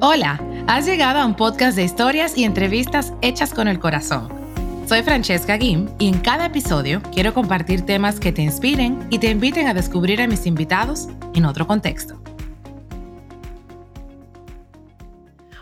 Hola, has llegado a un podcast de historias y entrevistas hechas con el corazón. Soy Francesca Guim y en cada episodio quiero compartir temas que te inspiren y te inviten a descubrir a mis invitados en otro contexto.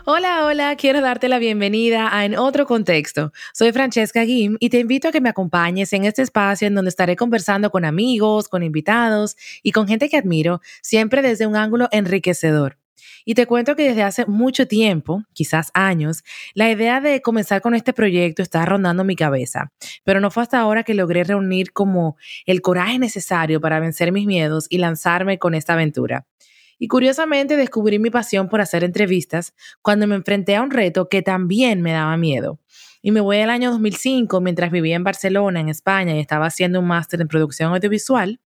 Hola, hola, quiero darte la bienvenida a En Otro Contexto. Soy Francesca Guim y te invito a que me acompañes en este espacio en donde estaré conversando con amigos, con invitados y con gente que admiro, siempre desde un ángulo enriquecedor. Y te cuento que desde hace mucho tiempo, quizás años, la idea de comenzar con este proyecto está rondando mi cabeza, pero no fue hasta ahora que logré reunir como el coraje necesario para vencer mis miedos y lanzarme con esta aventura. Y curiosamente descubrí mi pasión por hacer entrevistas cuando me enfrenté a un reto que también me daba miedo. Y me voy al año 2005 mientras vivía en Barcelona, en España, y estaba haciendo un máster en producción audiovisual.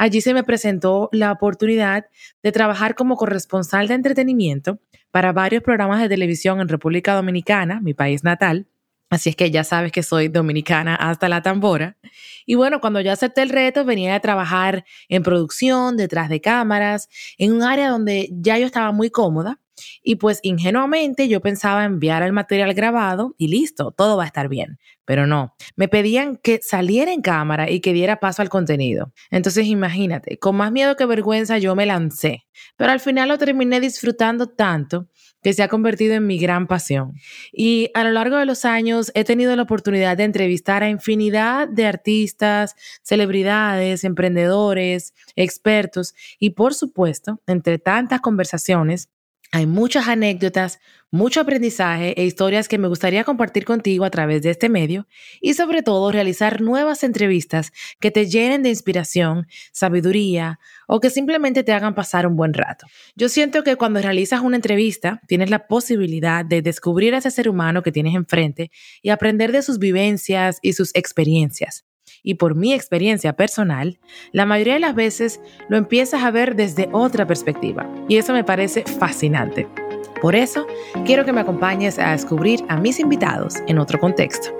Allí se me presentó la oportunidad de trabajar como corresponsal de entretenimiento para varios programas de televisión en República Dominicana, mi país natal. Así es que ya sabes que soy dominicana hasta la tambora. Y bueno, cuando yo acepté el reto, venía a trabajar en producción, detrás de cámaras, en un área donde ya yo estaba muy cómoda y pues ingenuamente yo pensaba enviar el material grabado y listo, todo va a estar bien. Pero no, me pedían que saliera en cámara y que diera paso al contenido. Entonces imagínate, con más miedo que vergüenza yo me lancé. Pero al final lo terminé disfrutando tanto que se ha convertido en mi gran pasión. Y a lo largo de los años he tenido la oportunidad de entrevistar a infinidad de artistas, celebridades, emprendedores, expertos y por supuesto, entre tantas conversaciones, hay muchas anécdotas, mucho aprendizaje e historias que me gustaría compartir contigo a través de este medio y sobre todo realizar nuevas entrevistas que te llenen de inspiración, sabiduría o que simplemente te hagan pasar un buen rato. Yo siento que cuando realizas una entrevista tienes la posibilidad de descubrir a ese ser humano que tienes enfrente y aprender de sus vivencias y sus experiencias y por mi experiencia personal, la mayoría de las veces lo empiezas a ver desde otra perspectiva y eso me parece fascinante. Por eso, quiero que me acompañes a descubrir a mis invitados en otro contexto.